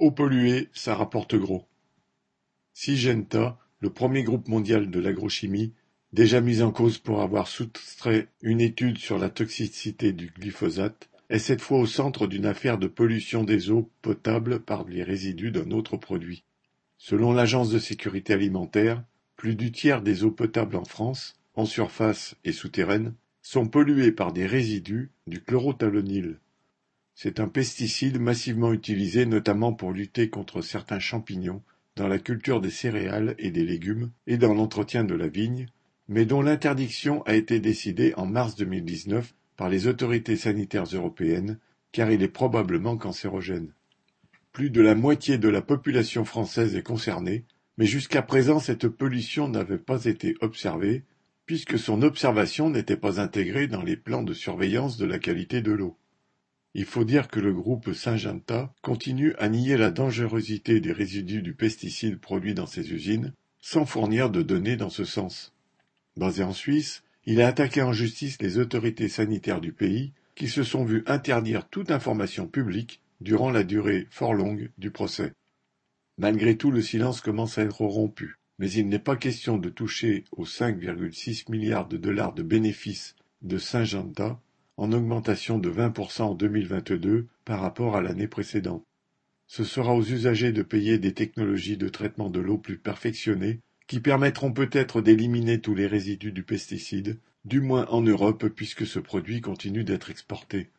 Eau polluée, ça rapporte gros. Syngenta, le premier groupe mondial de l'agrochimie, déjà mis en cause pour avoir soustrait une étude sur la toxicité du glyphosate, est cette fois au centre d'une affaire de pollution des eaux potables par les résidus d'un autre produit. Selon l'Agence de sécurité alimentaire, plus du tiers des eaux potables en France, en surface et souterraines, sont polluées par des résidus du chlorothalonil. C'est un pesticide massivement utilisé notamment pour lutter contre certains champignons dans la culture des céréales et des légumes et dans l'entretien de la vigne, mais dont l'interdiction a été décidée en mars 2019 par les autorités sanitaires européennes, car il est probablement cancérogène. Plus de la moitié de la population française est concernée, mais jusqu'à présent cette pollution n'avait pas été observée, puisque son observation n'était pas intégrée dans les plans de surveillance de la qualité de l'eau. Il faut dire que le groupe Syngenta continue à nier la dangerosité des résidus du pesticide produit dans ses usines, sans fournir de données dans ce sens. Basé en Suisse, il a attaqué en justice les autorités sanitaires du pays, qui se sont vues interdire toute information publique durant la durée fort longue du procès. Malgré tout, le silence commence à être rompu, mais il n'est pas question de toucher aux 5,6 milliards de dollars de bénéfices de Syngenta, en augmentation de 20% en 2022 par rapport à l'année précédente. Ce sera aux usagers de payer des technologies de traitement de l'eau plus perfectionnées qui permettront peut-être d'éliminer tous les résidus du pesticide, du moins en Europe puisque ce produit continue d'être exporté.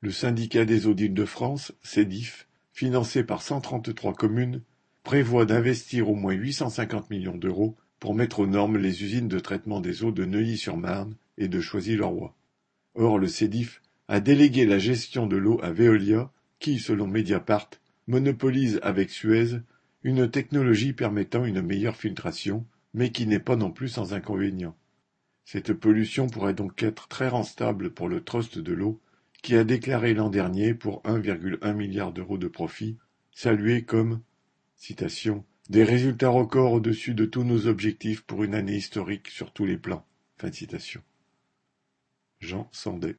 Le syndicat des eaux d'Île-de-France, CEDIF, financé par 133 communes, prévoit d'investir au moins 850 millions d'euros pour mettre aux normes les usines de traitement des eaux de Neuilly-sur-Marne et de Choisy-le-Roi. Or le CEDIF a délégué la gestion de l'eau à Veolia, qui, selon Mediapart, monopolise avec Suez une technologie permettant une meilleure filtration, mais qui n'est pas non plus sans inconvénients. Cette pollution pourrait donc être très rentable pour le Trust de l'eau, qui a déclaré l'an dernier pour 1,1 milliard d'euros de profit, salué comme des résultats records au-dessus de tous nos objectifs pour une année historique sur tous les plans. Fin citation. Jean Sandet.